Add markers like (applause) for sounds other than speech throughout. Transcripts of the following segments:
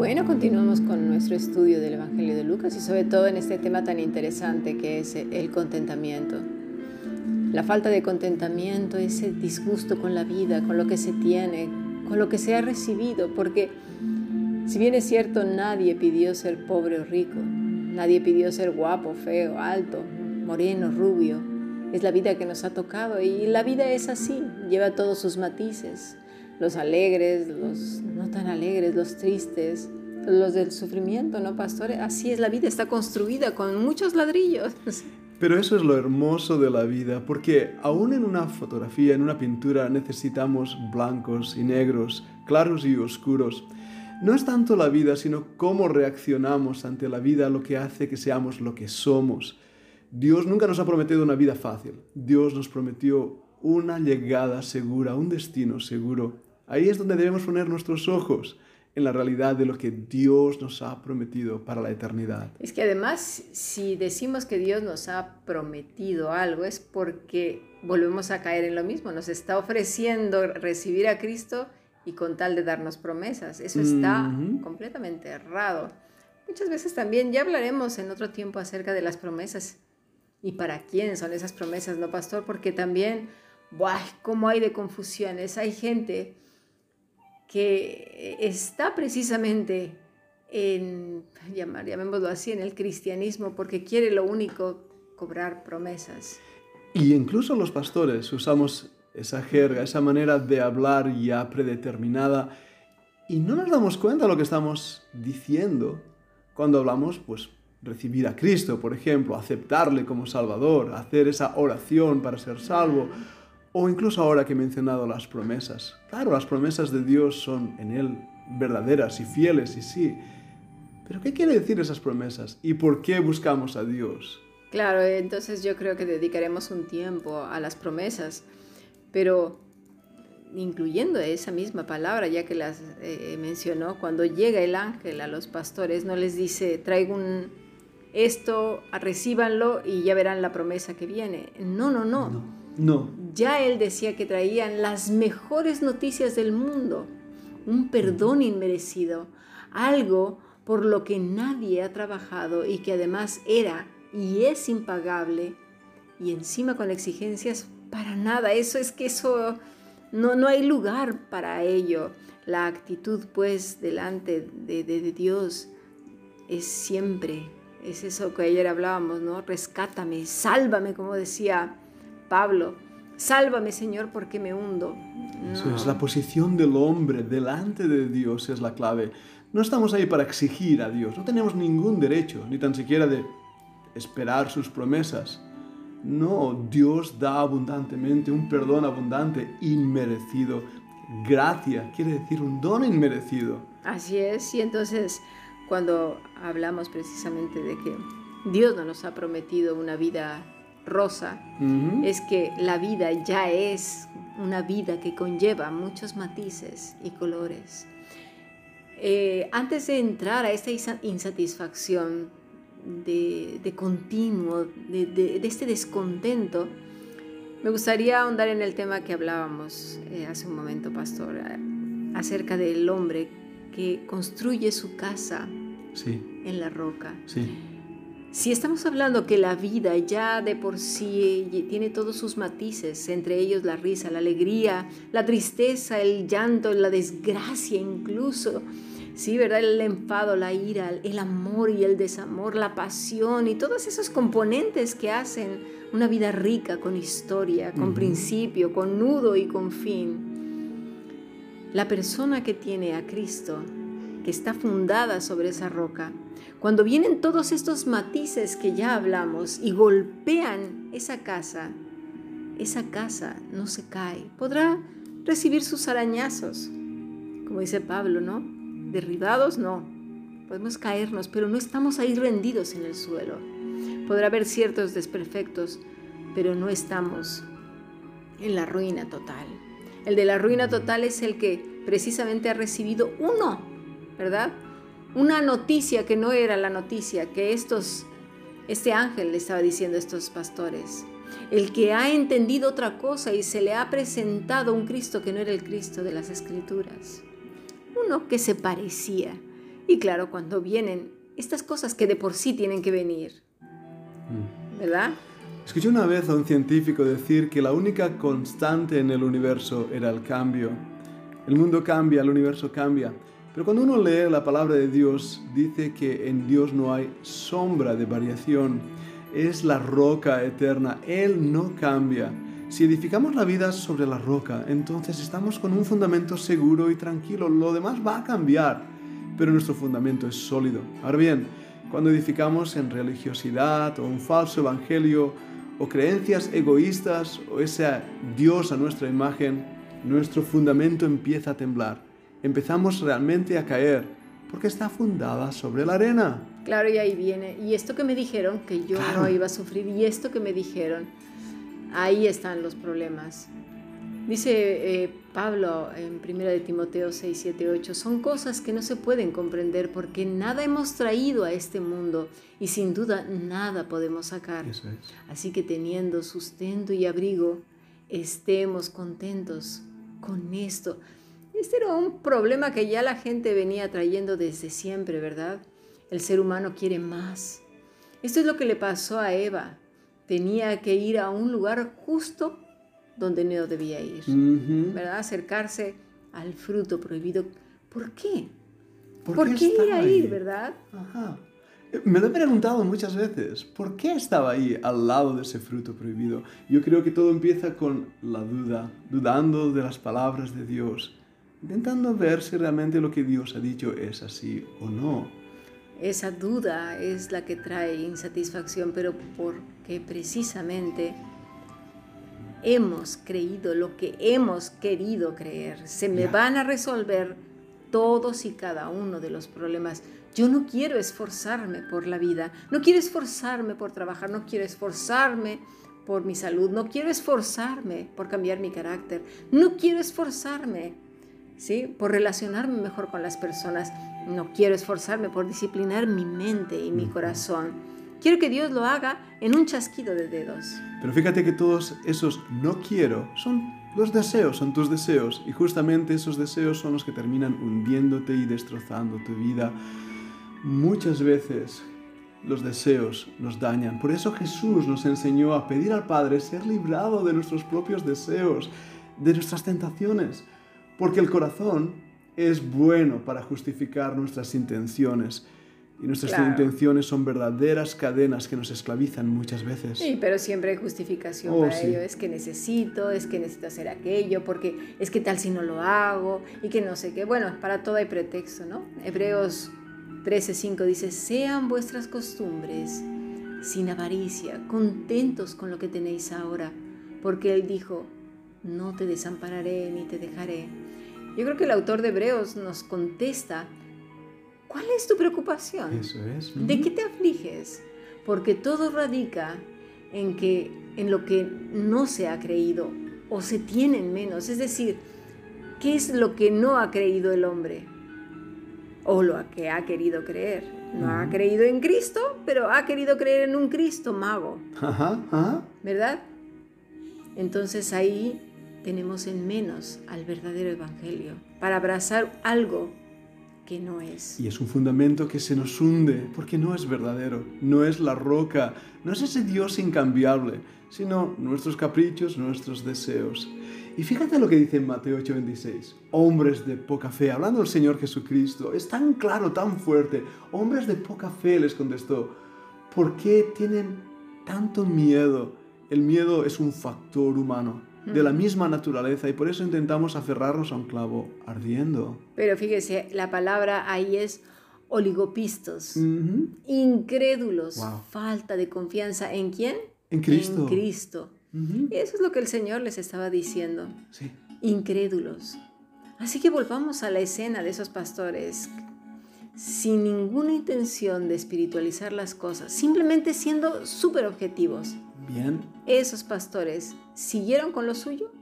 Bueno, continuamos con nuestro estudio del Evangelio de Lucas y sobre todo en este tema tan interesante que es el contentamiento. La falta de contentamiento, ese disgusto con la vida, con lo que se tiene, con lo que se ha recibido, porque si bien es cierto, nadie pidió ser pobre o rico, nadie pidió ser guapo, feo, alto, moreno, rubio. Es la vida que nos ha tocado y la vida es así, lleva todos sus matices, los alegres, los no tan alegres, los tristes, los del sufrimiento, ¿no, pastor? Así es la vida, está construida con muchos ladrillos. (laughs) Pero eso es lo hermoso de la vida, porque aún en una fotografía, en una pintura, necesitamos blancos y negros, claros y oscuros. No es tanto la vida, sino cómo reaccionamos ante la vida lo que hace que seamos lo que somos. Dios nunca nos ha prometido una vida fácil. Dios nos prometió una llegada segura, un destino seguro. Ahí es donde debemos poner nuestros ojos en la realidad de lo que Dios nos ha prometido para la eternidad. Es que además, si decimos que Dios nos ha prometido algo, es porque volvemos a caer en lo mismo. Nos está ofreciendo recibir a Cristo y con tal de darnos promesas. Eso está completamente errado. Muchas veces también, ya hablaremos en otro tiempo acerca de las promesas y para quién son esas promesas, ¿no, pastor? Porque también, ¡buah! ¿Cómo hay de confusiones? Hay gente que está precisamente en, llamar, llamémoslo así, en el cristianismo porque quiere lo único, cobrar promesas. Y incluso los pastores usamos esa jerga, esa manera de hablar ya predeterminada y no nos damos cuenta de lo que estamos diciendo cuando hablamos, pues, recibir a Cristo, por ejemplo, aceptarle como Salvador, hacer esa oración para ser salvo, o incluso ahora que he mencionado las promesas. Claro, las promesas de Dios son en Él verdaderas y fieles, y sí. Pero ¿qué quiere decir esas promesas? ¿Y por qué buscamos a Dios? Claro, entonces yo creo que dedicaremos un tiempo a las promesas pero incluyendo esa misma palabra, ya que las eh, mencionó, cuando llega el ángel a los pastores, no les dice, traigo un, esto, recíbanlo y ya verán la promesa que viene. No, no, no. No. no. Ya él decía que traían las mejores noticias del mundo, un perdón inmerecido, algo por lo que nadie ha trabajado y que además era y es impagable y encima con exigencias para nada, eso es que eso no, no hay lugar para ello. La actitud pues delante de, de, Dios es siempre, es eso que ayer hablábamos, ¿no? Rescátame, sálvame, como decía Pablo. Sálvame, Señor, porque me hundo. Eso es la posición del hombre delante de Dios, es la clave. No estamos ahí para exigir a Dios, no tenemos ningún derecho, ni tan siquiera de esperar sus promesas. No, Dios da abundantemente, un perdón abundante, inmerecido. Gracia quiere decir un don inmerecido. Así es, y entonces cuando hablamos precisamente de que Dios no nos ha prometido una vida rosa, es que la vida ya es una vida que conlleva muchos matices y colores. Eh, antes de entrar a esta insatisfacción, de, continuo, de, este descontento, me gustaría ahondar en el tema que hablábamos eh, hace un momento, pastor, acerca del hombre que construye su casa en la roca. Si estamos hablando que la vida ya de por sí tiene todos sus matices, entre ellos la risa, la alegría, la tristeza, el llanto, la desgracia incluso, Sí, ¿verdad? El enfado, la ira, el amor y el desamor, la pasión y todos esos componentes que hacen una vida rica con historia, con principio, con nudo y con fin. La persona que tiene a Cristo, está fundada sobre esa roca, cuando vienen todos estos matices que ya hablamos y golpean esa casa, esa casa no se cae. Podrá recibir sus arañazos, como dice Pablo, ¿no? Derribados no, podemos caernos, pero no estamos ahí rendidos en el suelo. Podrá haber ciertos desperfectos, pero no estamos en la ruina total. El de la ruina total es el que precisamente ha recibido uno, ¿verdad? Una noticia que no era la noticia que estos, este ángel le estaba diciendo a estos pastores. el que ha entendido otra cosa y se le ha presentado un Cristo que no era el Cristo de las Escrituras. Uno que se parecía. Y claro, cuando vienen estas cosas que de por sí tienen que venir. Mm. ¿Verdad? Escuché una vez a un científico decir que la única constante en el universo era el cambio. El mundo cambia, el universo cambia. Pero cuando uno lee la palabra de Dios, dice que en Dios no hay sombra de variación. Es la roca eterna. Él no cambia. Si edificamos la vida sobre la roca, entonces estamos con un fundamento seguro y tranquilo. Lo demás va a cambiar, pero nuestro fundamento es sólido. Ahora bien, cuando edificamos en religiosidad o un falso evangelio o creencias egoístas o ese Dios a nuestra imagen, nuestro fundamento empieza a temblar. Empezamos realmente a caer porque está fundada sobre la arena. Claro, y ahí viene. Y esto que me dijeron, que yo no iba a sufrir, y esto que me dijeron, ahí están los problemas. Dice eh, Pablo en 1 de Timoteo 6, 7, 8, son cosas que no se pueden comprender porque nada hemos traído a este mundo y sin duda nada podemos sacar. Así que teniendo sustento y abrigo, estemos contentos con esto. Este era un problema que ya la gente venía trayendo desde siempre, ¿verdad? El ser humano quiere más. Esto es lo que le pasó a Eva. Tenía que ir a un lugar justo donde no debía ir, ¿verdad? Acercarse al fruto prohibido. ¿Por qué? ¿Por, qué, ir ahí, verdad? Ajá. Me lo he preguntado muchas veces, ¿por qué estaba ahí al lado de ese fruto prohibido? Yo creo que todo empieza con la duda, dudando de las palabras de Dios, intentando ver si realmente lo que Dios ha dicho es así o no. Esa duda es la que trae insatisfacción, pero porque precisamente hemos creído, lo que hemos querido creer. Se me van a resolver todos y cada uno de los problemas. Yo no quiero esforzarme por la vida, no quiero esforzarme por trabajar, no quiero esforzarme por mi salud, no quiero esforzarme por cambiar mi carácter, no quiero esforzarme ¿sí? por relacionarme mejor con las personas, no quiero esforzarme por disciplinar mi mente y mi corazón. Quiero que Dios lo haga en un chasquido de dedos. Pero fíjate que todos esos no quiero son los deseos, son tus deseos. Y justamente esos deseos son los que terminan hundiéndote y destrozando tu vida. Muchas veces los deseos nos dañan. Por eso Jesús nos enseñó a pedir al Padre ser librado de nuestros propios deseos, de nuestras tentaciones. Porque el corazón es bueno para justificar nuestras intenciones y nuestras intenciones son verdaderas cadenas que nos esclavizan muchas veces. Sí, pero siempre hay justificación oh, para ello. Es que necesito, es que necesito hacer aquello, porque es que tal si no lo hago y que no sé qué. Bueno, para todo hay pretexto, ¿no? Hebreos 13:5 dice, sean vuestras costumbres sin avaricia, contentos con lo que tenéis ahora, porque Él dijo, no te desampararé ni te dejaré. Yo creo que el autor de Hebreos nos contesta ¿Cuál es tu preocupación? Eso es. ¿De qué te afliges? Porque todo radica en que en lo que no se ha creído o se tiene menos, es decir, ¿qué es lo que no ha creído el hombre? O lo que ha querido creer. No ha creído en Cristo, pero ha querido creer en un Cristo mago. Ajá, ajá. ¿Verdad? Entonces ahí tenemos en menos al verdadero evangelio para abrazar algo no es. Y es un fundamento que se nos hunde porque no es verdadero, no es la roca, no es ese Dios incambiable, sino nuestros caprichos, nuestros deseos. Y fíjate lo que dice en Mateo 8:26, hombres de poca fe, hablando del Señor Jesucristo, es tan claro, tan fuerte, hombres de poca fe les contestó, ¿por qué tienen tanto miedo? El miedo es un factor humano de la misma naturaleza y por eso intentamos aferrarnos a un clavo ardiendo. Pero fíjese, la palabra ahí es oligopistos, incrédulos, falta de confianza en quién? En Cristo. En Cristo. Y eso es lo que el Señor les estaba diciendo. Sí. Incrédulos. Así que volvamos a la escena de esos pastores sin ninguna intención de espiritualizar las cosas, simplemente siendo súper objetivos. Bien. Esos pastores siguieron con lo suyo.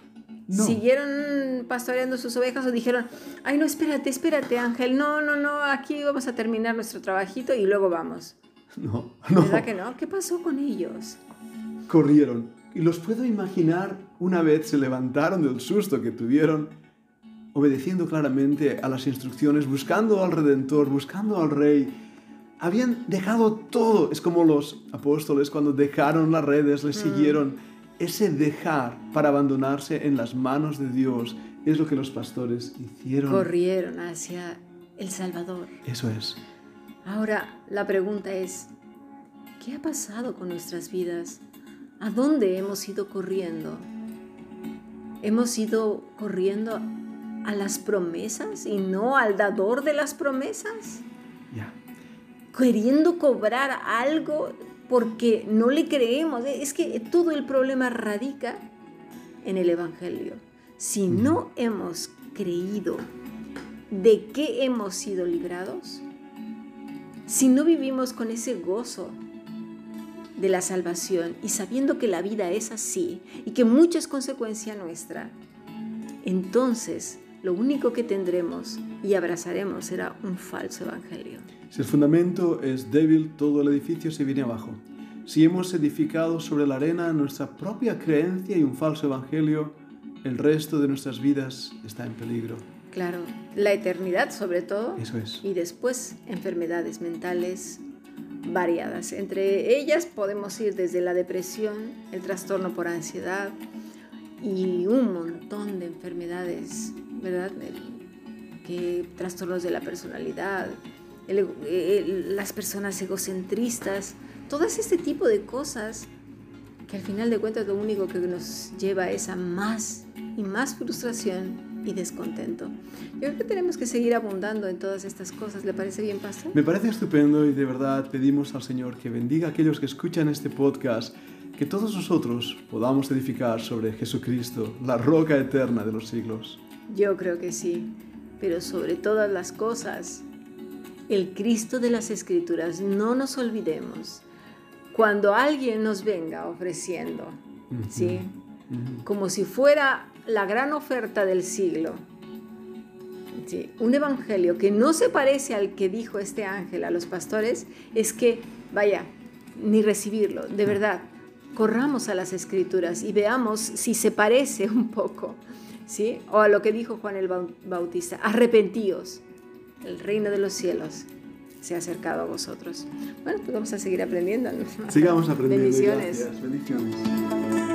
(laughs) ¿Siguieron pastoreando sus ovejas o dijeron, ay no, espérate, espérate Ángel, no, no, no, aquí vamos a terminar nuestro trabajito y luego vamos? No, no. ¿Verdad que no? ¿Qué pasó con ellos? corrieron. Y los puedo imaginar una vez se levantaron del susto que tuvieron, obedeciendo claramente a las instrucciones, buscando al Redentor, buscando al Rey. Habían dejado todo. Es como los apóstoles cuando dejaron las redes, les mm. siguieron. Ese dejar para abandonarse en las manos de Dios es lo que los pastores hicieron. Corrieron hacia el Salvador. Eso es. Ahora, la pregunta es, ¿qué ha pasado con nuestras vidas? ¿A dónde hemos ido corriendo? ¿Hemos ido corriendo a las promesas y no al dador de las promesas? Ya. Queriendo cobrar algo porque no le creemos. Es que todo el problema radica en el Evangelio. Si no hemos creído de qué hemos sido librados, si no vivimos con ese gozo de la salvación y sabiendo que la vida es así y que mucha es consecuencia nuestra, entonces lo único que tendremos y abrazaremos será un falso evangelio. Si el fundamento es débil, todo el edificio se viene abajo. Si hemos edificado sobre la arena nuestra propia creencia y un falso evangelio, el resto de nuestras vidas está en peligro. Claro, la eternidad sobre todo. Eso es. Y después enfermedades mentales, variadas. Entre ellas podemos ir desde la depresión, el trastorno por ansiedad y un montón de enfermedades, ¿verdad? Que trastornos de la personalidad, las personas egocentristas, todo este tipo de cosas que al final de cuentas lo único que nos lleva es a más y más frustración y descontento. Yo creo que tenemos que seguir abundando en todas estas cosas. ¿Le parece bien, Pastor? Me parece estupendo y de verdad pedimos al Señor que bendiga a aquellos que escuchan este podcast, que todos nosotros podamos edificar sobre Jesucristo, la roca eterna de los siglos. Yo creo que sí, pero sobre todas las cosas, el Cristo de las Escrituras, no nos olvidemos. Cuando alguien nos venga ofreciendo, ¿sí? Como si fuera la gran oferta del siglo. un evangelio que no se parece al que dijo este ángel a los pastores es que, vaya, ni recibirlo, de verdad, corramos a las escrituras y veamos si se parece un poco, ¿sí? O a lo que dijo Juan el Bautista, arrepentíos, el reino de los cielos se ha acercado a vosotros. Bueno, pues vamos a seguir aprendiendo. Sigamos aprendiendo. Bendiciones. Bendiciones.